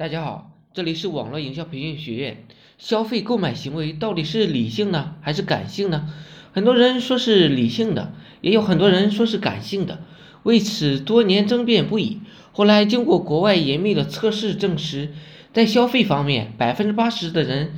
大家好，这里是网络营销培训学院。消费购买行为到底是理性呢，还是感性呢？很多人说是理性的，也有很多人说是感性的，为此多年争辩不已。后来经过国外严密的测试证实，在消费方面，百分之八十的人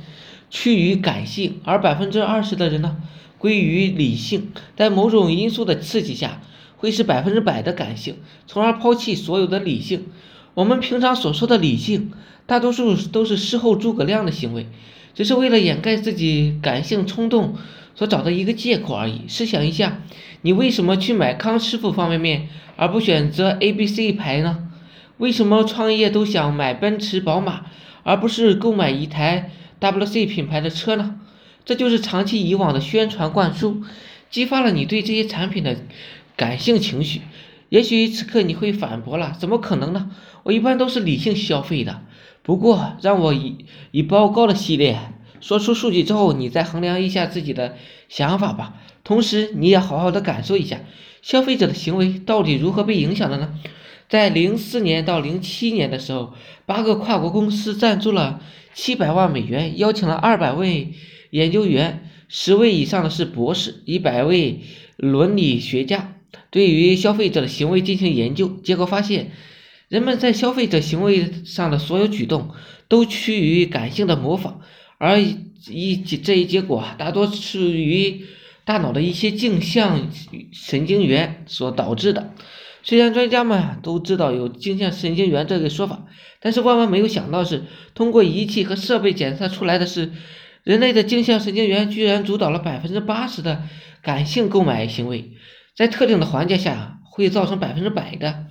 趋于感性，而百分之二十的人呢归于理性。在某种因素的刺激下，会是百分之百的感性，从而抛弃所有的理性。我们平常所说的理性，大多数都是事后诸葛亮的行为，只是为了掩盖自己感性冲动所找的一个借口而已。试想一下，你为什么去买康师傅方便面，而不选择 A、B、C 牌呢？为什么创业都想买奔驰、宝马，而不是购买一台 WC 品牌的车呢？这就是长期以往的宣传灌输，激发了你对这些产品的感性情绪。也许此刻你会反驳了，怎么可能呢？我一般都是理性消费的。不过，让我以以报告的系列说出数据之后，你再衡量一下自己的想法吧。同时，你也好好的感受一下消费者的行为到底如何被影响的呢？在零四年到零七年的时候，八个跨国公司赞助了七百万美元，邀请了二百位研究员，十位以上的是博士，一百位伦理学家。对于消费者的行为进行研究，结果发现，人们在消费者行为上的所有举动都趋于感性的模仿，而一这一结果大多是于大脑的一些镜像神经元所导致的。虽然专家们都知道有镜像神经元这个说法，但是万万没有想到是，通过仪器和设备检测出来的是，人类的镜像神经元居然主导了百分之八十的感性购买行为。在特定的环境下会造成百分之百的。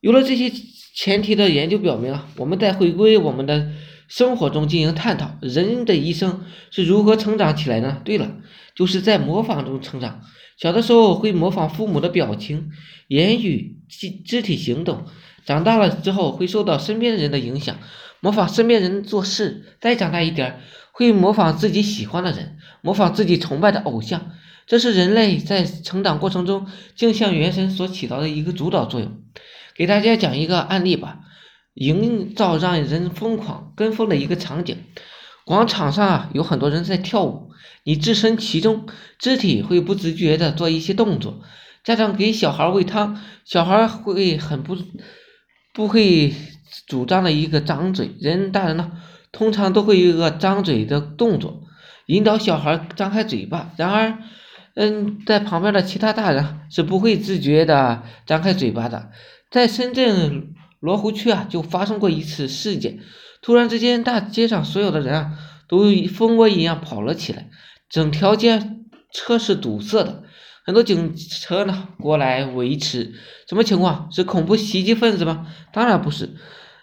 有了这些前提的研究表明啊，我们在回归我们的生活中进行探讨：人的一生是如何成长起来呢？对了，就是在模仿中成长。小的时候会模仿父母的表情、言语、肢肢体行动；长大了之后会受到身边人的影响，模仿身边人做事；再长大一点，会模仿自己喜欢的人，模仿自己崇拜的偶像。这是人类在成长过程中镜像元神所起到的一个主导作用。给大家讲一个案例吧，营造让人疯狂跟风的一个场景。广场上啊，有很多人在跳舞，你置身其中，肢体会不自觉的做一些动作。家长给小孩喂汤，小孩会很不不会主张的一个张嘴。人大人呢，通常都会有一个张嘴的动作，引导小孩张开嘴巴。然而，嗯，在旁边的其他大人是不会自觉的张开嘴巴的。在深圳罗湖区啊，就发生过一次事件。突然之间，大街上所有的人啊，都蜂窝一样跑了起来，整条街车是堵塞的，很多警车呢过来维持。什么情况？是恐怖袭击分子吗？当然不是。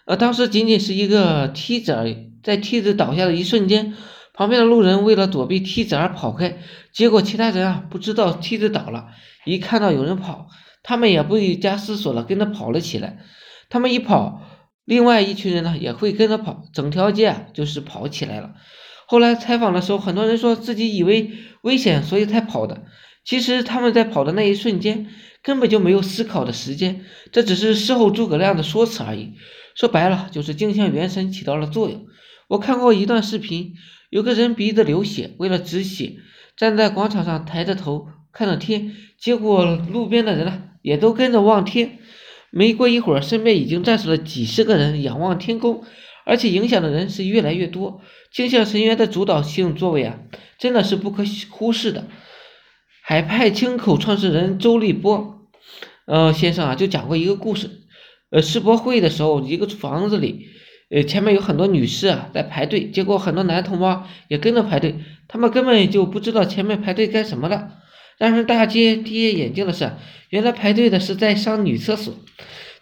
呃，当时仅仅是一个梯子而已，在梯子倒下的一瞬间。旁边的路人为了躲避梯子而跑开，结果其他人啊不知道梯子倒了，一看到有人跑，他们也不加思索了跟着跑了起来。他们一跑，另外一群人呢也会跟着跑，整条街啊就是跑起来了。后来采访的时候，很多人说自己以为危险，所以才跑的。其实他们在跑的那一瞬间根本就没有思考的时间，这只是事后诸葛亮的说辞而已。说白了就是镜像元神起到了作用。我看过一段视频。有个人鼻子流血，为了止血，站在广场上抬着头看着天，结果路边的人呢也都跟着望天。没过一会儿，身边已经站死了几十个人仰望天空，而且影响的人是越来越多。镜像神元的主导性作为啊，真的是不可忽视的。海派清口创始人周立波，呃先生啊，就讲过一个故事。呃，世博会的时候，一个房子里。呃，前面有很多女士啊在排队，结果很多男同胞也跟着排队，他们根本就不知道前面排队干什么了。让人大跌跌眼镜的是，原来排队的是在上女厕所。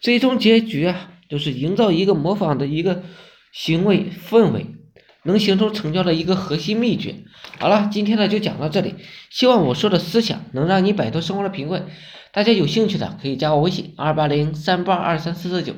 最终结局啊，就是营造一个模仿的一个行为氛围，能形成成交的一个核心秘诀。好了，今天呢就讲到这里，希望我说的思想能让你摆脱生活的贫困。大家有兴趣的可以加我微信二八零三八二三四四九。